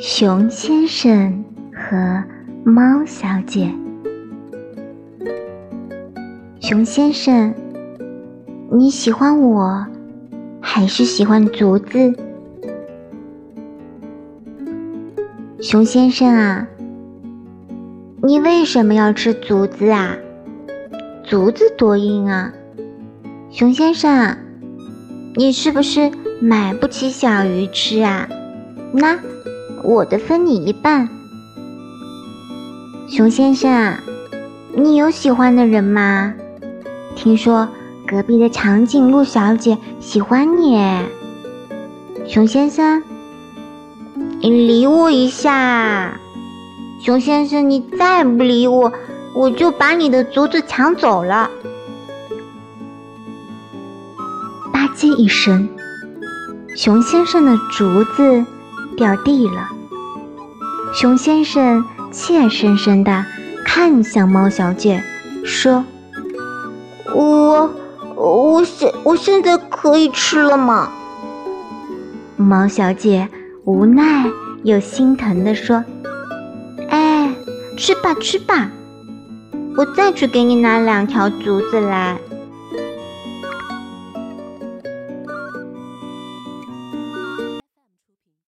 熊先生和猫小姐。熊先生，你喜欢我，还是喜欢竹子？熊先生啊，你为什么要吃竹子啊？竹子多硬啊！熊先生，你是不是买不起小鱼吃啊？那我的分你一半。熊先生，你有喜欢的人吗？听说隔壁的长颈鹿小姐喜欢你。熊先生，你理我一下。熊先生，你再不理我，我就把你的竹子抢走了。吧唧一声，熊先生的竹子。掉地了，熊先生怯生生地看向猫小姐，说：“我，我现我现在可以吃了吗？”猫小姐无奈又心疼地说：“哎，吃吧吃吧，我再去给你拿两条竹子来。”